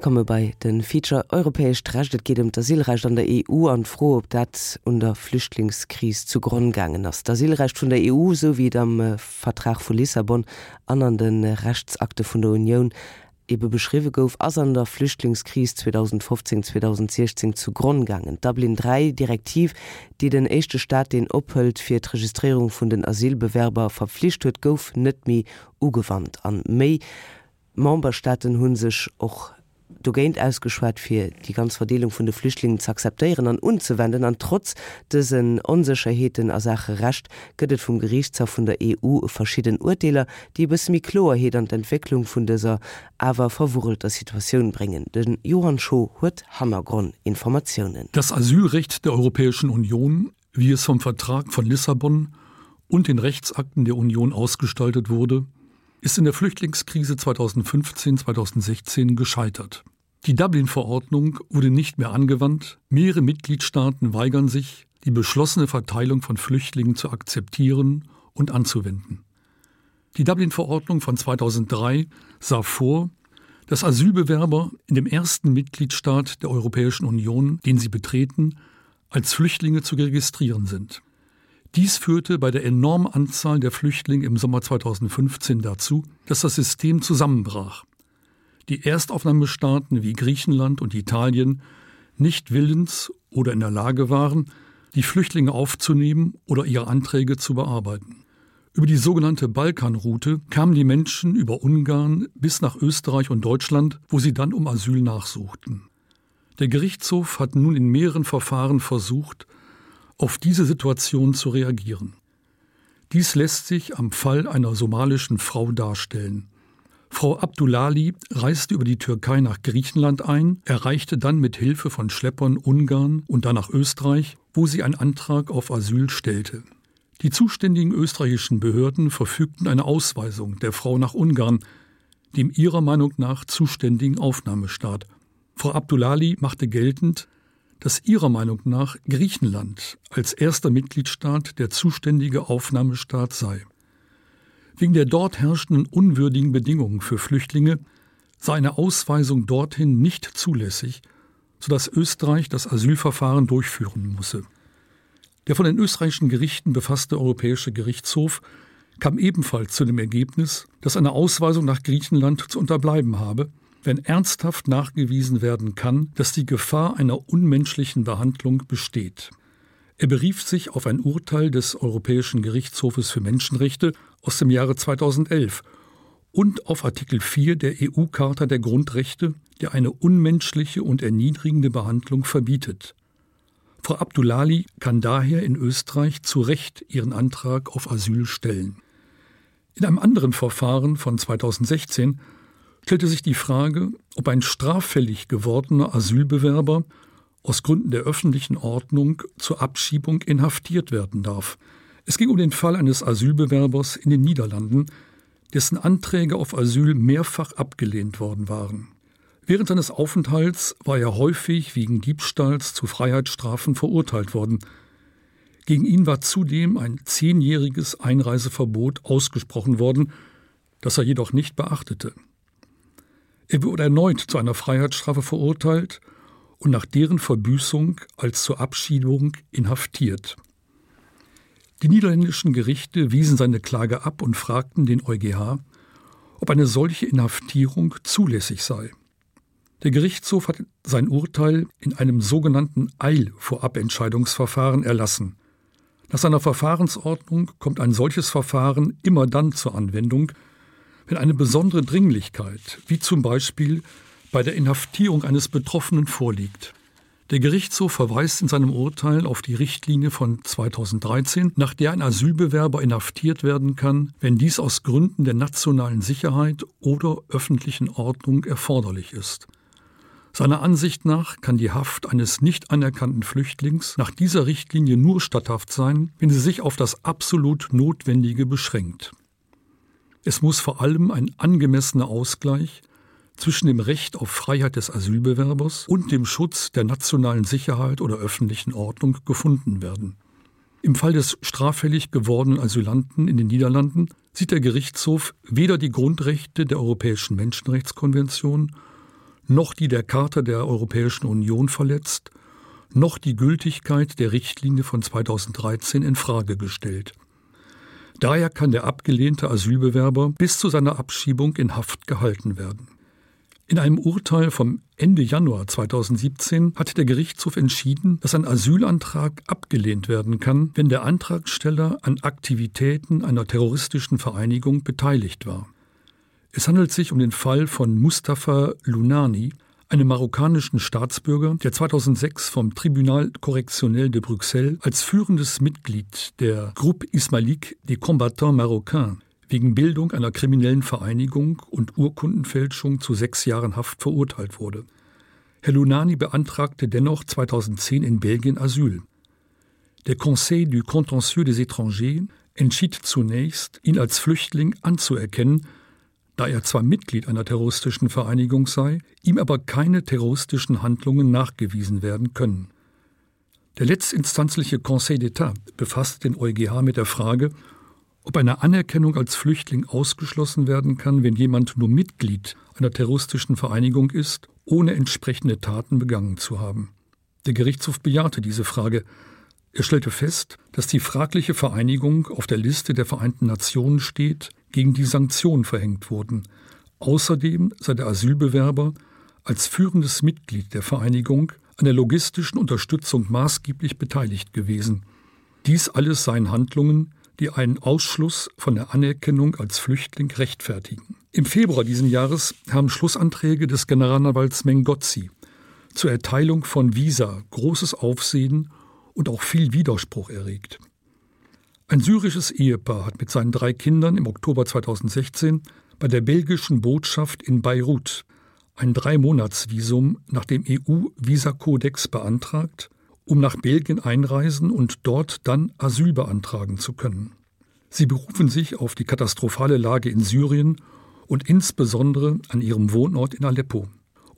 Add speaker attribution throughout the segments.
Speaker 1: Komme bei den Feature europäisch Recht geht um Asylrecht an der EU an froh ob dat unter Flüchtlingskris zu Grundgangen das Asylrecht von der EU sowie am äh, Vertrag von Lissabon an den äh, Rechtsakte von der Union ebe beschriwe gouf as an der Flüchtlingskris 2015 2016 zu Grundgangen. Dublin 3 Direktiv, die den echte Staat den ophelt fir d Registrierung vun den Asylbewerber verpflicht huet gouf net mi ugewandt an méi Mambastaaten hun sech och du geint ausgeschwert fir die ganz Verdelung vun de Flüchtlingen zu akzeptieren an unzuwenden an trotz dessen onsecherheeten a Sache racht gëtt vum Gerichtshof vun der EU verschieden Urteiler, die bis Miloheet an Entwicklung vun dieser awer verwurelter Situation bringen. Den Johann Scho huet Hammergrund Informationen.
Speaker 2: Das Asylrecht der Europäischen Union, wie es vom Vertrag von Lissabon und den Rechtsakten der Union ausgestaltet wurde, ist in der Flüchtlingskrise 2015-2016 gescheitert. Die Dublin-Verordnung wurde nicht mehr angewandt, mehrere Mitgliedstaaten weigern sich, die beschlossene Verteilung von Flüchtlingen zu akzeptieren und anzuwenden. Die Dublin-Verordnung von 2003 sah vor, dass Asylbewerber in dem ersten Mitgliedstaat der Europäischen Union, den sie betreten, als Flüchtlinge zu registrieren sind. Dies führte bei der enormen Anzahl der Flüchtlinge im Sommer 2015 dazu, dass das System zusammenbrach. Die Erstaufnahmestaaten wie Griechenland und Italien nicht willens oder in der Lage waren, die Flüchtlinge aufzunehmen oder ihre Anträge zu bearbeiten. Über die sogenannte Balkanroute kamen die Menschen über Ungarn bis nach Österreich und Deutschland, wo sie dann um Asyl nachsuchten. Der Gerichtshof hat nun in mehreren Verfahren versucht, auf diese Situation zu reagieren. Dies lässt sich am Fall einer somalischen Frau darstellen. Frau Abdullali reiste über die Türkei nach Griechenland ein, erreichte dann mit Hilfe von Schleppern Ungarn und danach Österreich, wo sie einen Antrag auf Asyl stellte. Die zuständigen österreichischen Behörden verfügten eine Ausweisung der Frau nach Ungarn, dem ihrer Meinung nach zuständigen Aufnahmestaat. Frau Abdullali machte geltend, dass ihrer Meinung nach Griechenland als erster Mitgliedstaat der zuständige Aufnahmestaat sei. Wegen der dort herrschenden unwürdigen Bedingungen für Flüchtlinge sei eine Ausweisung dorthin nicht zulässig, so dass Österreich das Asylverfahren durchführen musse. Der von den österreichischen Gerichten befasste Europäische Gerichtshof kam ebenfalls zu dem Ergebnis, dass eine Ausweisung nach Griechenland zu unterbleiben habe, wenn ernsthaft nachgewiesen werden kann, dass die Gefahr einer unmenschlichen Behandlung besteht. Er berief sich auf ein Urteil des Europäischen Gerichtshofes für Menschenrechte aus dem Jahre 2011 und auf Artikel 4 der EU-Charta der Grundrechte, der eine unmenschliche und erniedrigende Behandlung verbietet. Frau Abdullali kann daher in Österreich zu Recht ihren Antrag auf Asyl stellen. In einem anderen Verfahren von 2016 stellte sich die Frage, ob ein straffällig gewordener Asylbewerber aus Gründen der öffentlichen Ordnung zur Abschiebung inhaftiert werden darf. Es ging um den Fall eines Asylbewerbers in den Niederlanden, dessen Anträge auf Asyl mehrfach abgelehnt worden waren. Während seines Aufenthalts war er häufig wegen Diebstahls zu Freiheitsstrafen verurteilt worden. Gegen ihn war zudem ein zehnjähriges Einreiseverbot ausgesprochen worden, das er jedoch nicht beachtete. Er wurde erneut zu einer Freiheitsstrafe verurteilt und nach deren Verbüßung als zur Abschiedung inhaftiert. Die niederländischen Gerichte wiesen seine Klage ab und fragten den EuGH, ob eine solche Inhaftierung zulässig sei. Der Gerichtshof hat sein Urteil in einem sogenannten Eilvorabentscheidungsverfahren erlassen. Nach seiner Verfahrensordnung kommt ein solches Verfahren immer dann zur Anwendung, wenn eine besondere Dringlichkeit, wie zum Beispiel bei der Inhaftierung eines Betroffenen vorliegt. Der Gerichtshof verweist in seinem Urteil auf die Richtlinie von 2013, nach der ein Asylbewerber inhaftiert werden kann, wenn dies aus Gründen der nationalen Sicherheit oder öffentlichen Ordnung erforderlich ist. Seiner Ansicht nach kann die Haft eines nicht anerkannten Flüchtlings nach dieser Richtlinie nur statthaft sein, wenn sie sich auf das absolut Notwendige beschränkt. Es muss vor allem ein angemessener Ausgleich zwischen dem Recht auf Freiheit des Asylbewerbers und dem Schutz der nationalen Sicherheit oder öffentlichen Ordnung gefunden werden. Im Fall des straffällig gewordenen Asylanten in den Niederlanden sieht der Gerichtshof weder die Grundrechte der Europäischen Menschenrechtskonvention noch die der Charta der Europäischen Union verletzt, noch die Gültigkeit der Richtlinie von 2013 in Frage gestellt. Daher kann der abgelehnte Asylbewerber bis zu seiner Abschiebung in Haft gehalten werden. In einem Urteil vom Ende Januar 2017 hat der Gerichtshof entschieden, dass ein Asylantrag abgelehnt werden kann, wenn der Antragsteller an Aktivitäten einer terroristischen Vereinigung beteiligt war. Es handelt sich um den Fall von Mustafa Lunani, einem marokkanischen Staatsbürger, der 2006 vom Tribunal Correctionnel de Bruxelles als führendes Mitglied der Groupe Ismalik des Combattants Marocains wegen Bildung einer kriminellen Vereinigung und Urkundenfälschung zu sechs Jahren Haft verurteilt wurde. Herr Lunani beantragte dennoch 2010 in Belgien Asyl. Der Conseil du Contentieux des étrangers entschied zunächst, ihn als Flüchtling anzuerkennen, da er zwar Mitglied einer terroristischen Vereinigung sei, ihm aber keine terroristischen Handlungen nachgewiesen werden können. Der letztinstanzliche Conseil d'État befasst den EuGH mit der Frage, ob eine Anerkennung als Flüchtling ausgeschlossen werden kann, wenn jemand nur Mitglied einer terroristischen Vereinigung ist, ohne entsprechende Taten begangen zu haben. Der Gerichtshof bejahte diese Frage. Er stellte fest, dass die fragliche Vereinigung auf der Liste der Vereinten Nationen steht, gegen die Sanktionen verhängt wurden. Außerdem sei der Asylbewerber als führendes Mitglied der Vereinigung an der logistischen Unterstützung maßgeblich beteiligt gewesen. Dies alles seien Handlungen, die einen Ausschluss von der Anerkennung als Flüchtling rechtfertigen. Im Februar diesen Jahres haben Schlussanträge des Generalanwalts Mengozzi zur Erteilung von Visa großes Aufsehen und auch viel Widerspruch erregt. Ein syrisches Ehepaar hat mit seinen drei Kindern im Oktober 2016 bei der belgischen Botschaft in Beirut ein Dreimonatsvisum nach dem EU-Visakodex beantragt um nach Belgien einreisen und dort dann Asyl beantragen zu können. Sie berufen sich auf die katastrophale Lage in Syrien und insbesondere an ihrem Wohnort in Aleppo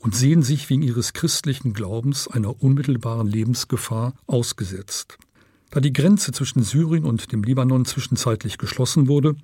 Speaker 2: und sehen sich wegen ihres christlichen Glaubens einer unmittelbaren Lebensgefahr ausgesetzt. Da die Grenze zwischen Syrien und dem Libanon zwischenzeitlich geschlossen wurde,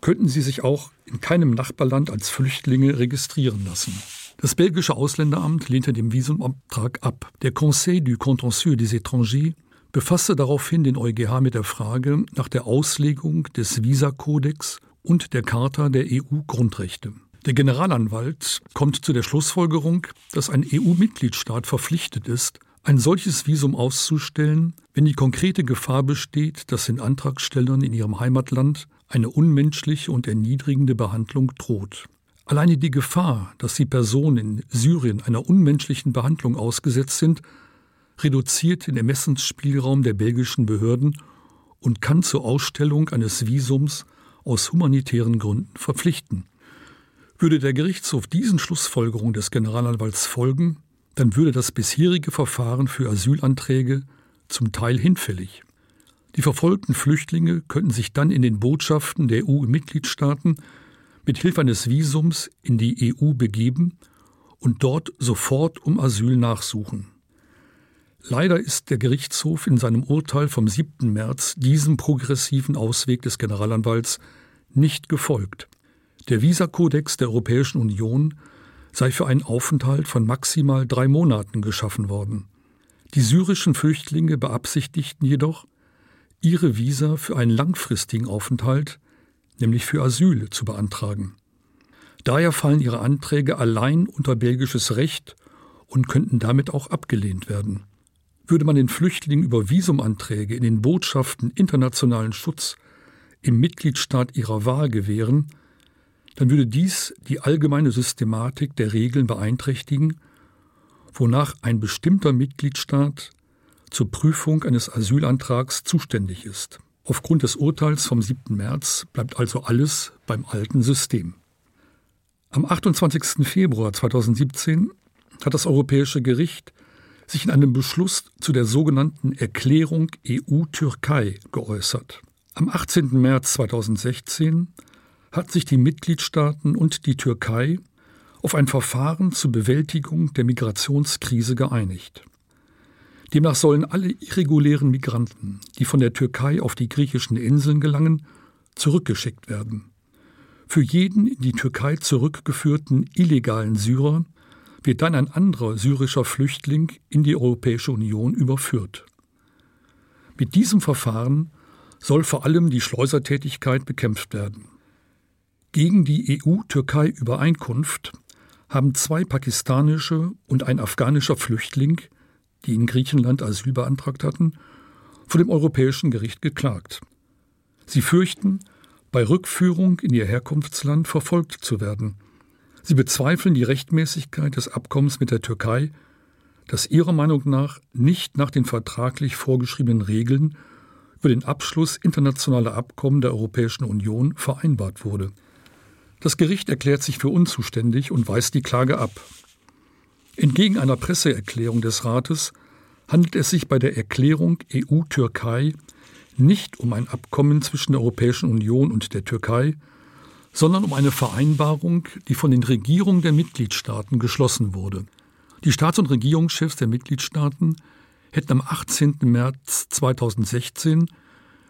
Speaker 2: könnten sie sich auch in keinem Nachbarland als Flüchtlinge registrieren lassen. Das belgische Ausländeramt lehnte dem Visumabtrag ab. Der Conseil du Contentieux des étrangers befasste daraufhin den EuGH mit der Frage nach der Auslegung des Visakodex und der Charta der EU-Grundrechte. Der Generalanwalt kommt zu der Schlussfolgerung, dass ein EU-Mitgliedstaat verpflichtet ist, ein solches Visum auszustellen, wenn die konkrete Gefahr besteht, dass den Antragstellern in ihrem Heimatland eine unmenschliche und erniedrigende Behandlung droht. Alleine die Gefahr, dass die Personen in Syrien einer unmenschlichen Behandlung ausgesetzt sind, reduziert den Ermessensspielraum der belgischen Behörden und kann zur Ausstellung eines Visums aus humanitären Gründen verpflichten. Würde der Gerichtshof diesen Schlussfolgerungen des Generalanwalts folgen, dann würde das bisherige Verfahren für Asylanträge zum Teil hinfällig. Die verfolgten Flüchtlinge könnten sich dann in den Botschaften der EU-Mitgliedstaaten mit Hilfe eines Visums in die EU begeben und dort sofort um Asyl nachsuchen. Leider ist der Gerichtshof in seinem Urteil vom 7. März diesem progressiven Ausweg des Generalanwalts nicht gefolgt. Der Visakodex der Europäischen Union sei für einen Aufenthalt von maximal drei Monaten geschaffen worden. Die syrischen Flüchtlinge beabsichtigten jedoch, ihre Visa für einen langfristigen Aufenthalt nämlich für Asyl zu beantragen. Daher fallen ihre Anträge allein unter belgisches Recht und könnten damit auch abgelehnt werden. Würde man den Flüchtlingen über Visumanträge in den Botschaften internationalen Schutz im Mitgliedstaat ihrer Wahl gewähren, dann würde dies die allgemeine Systematik der Regeln beeinträchtigen, wonach ein bestimmter Mitgliedstaat zur Prüfung eines Asylantrags zuständig ist. Aufgrund des Urteils vom 7. März bleibt also alles beim alten System. Am 28. Februar 2017 hat das Europäische Gericht sich in einem Beschluss zu der sogenannten Erklärung EU-Türkei geäußert. Am 18. März 2016 hat sich die Mitgliedstaaten und die Türkei auf ein Verfahren zur Bewältigung der Migrationskrise geeinigt. Demnach sollen alle irregulären Migranten, die von der Türkei auf die griechischen Inseln gelangen, zurückgeschickt werden. Für jeden in die Türkei zurückgeführten illegalen Syrer wird dann ein anderer syrischer Flüchtling in die Europäische Union überführt. Mit diesem Verfahren soll vor allem die Schleusertätigkeit bekämpft werden. Gegen die EU-Türkei-Übereinkunft haben zwei pakistanische und ein afghanischer Flüchtling, die in Griechenland Asyl beantragt hatten, vor dem Europäischen Gericht geklagt. Sie fürchten, bei Rückführung in ihr Herkunftsland verfolgt zu werden. Sie bezweifeln die Rechtmäßigkeit des Abkommens mit der Türkei, das ihrer Meinung nach nicht nach den vertraglich vorgeschriebenen Regeln über den Abschluss internationaler Abkommen der Europäischen Union vereinbart wurde. Das Gericht erklärt sich für unzuständig und weist die Klage ab. Entgegen einer Presseerklärung des Rates handelt es sich bei der Erklärung EU-Türkei nicht um ein Abkommen zwischen der Europäischen Union und der Türkei, sondern um eine Vereinbarung, die von den Regierungen der Mitgliedstaaten geschlossen wurde. Die Staats- und Regierungschefs der Mitgliedstaaten hätten am 18. März 2016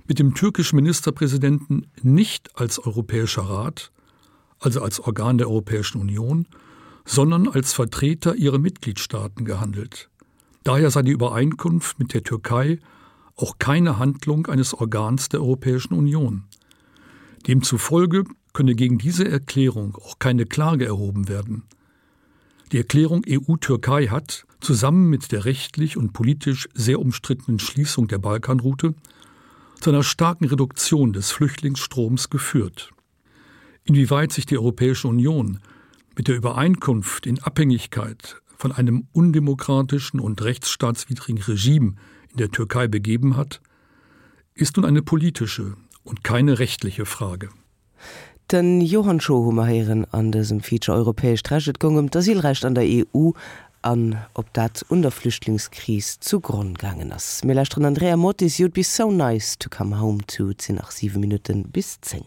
Speaker 2: mit dem türkischen Ministerpräsidenten nicht als Europäischer Rat, also als Organ der Europäischen Union, sondern als Vertreter ihrer Mitgliedstaaten gehandelt. Daher sei die Übereinkunft mit der Türkei auch keine Handlung eines Organs der Europäischen Union. Demzufolge könne gegen diese Erklärung auch keine Klage erhoben werden. Die Erklärung EU-Türkei hat, zusammen mit der rechtlich und politisch sehr umstrittenen Schließung der Balkanroute, zu einer starken Reduktion des Flüchtlingsstroms geführt. Inwieweit sich die Europäische Union mit der Übereinkunft in Abhängigkeit von einem undemokratischen und rechtsstaatswidrigen Regime in der Türkei begeben hat, ist nun eine politische und keine rechtliche Frage.
Speaker 1: Den Johann Schohummerheieren an diesem Feature europäisch Tragung um das Zielrecht an der EU an ob dat unter Flüchtlingskris zugrundgegangen ist. Miller Andrea Mottis you'd be so nice to come home to nach sieben Minuten bis 10.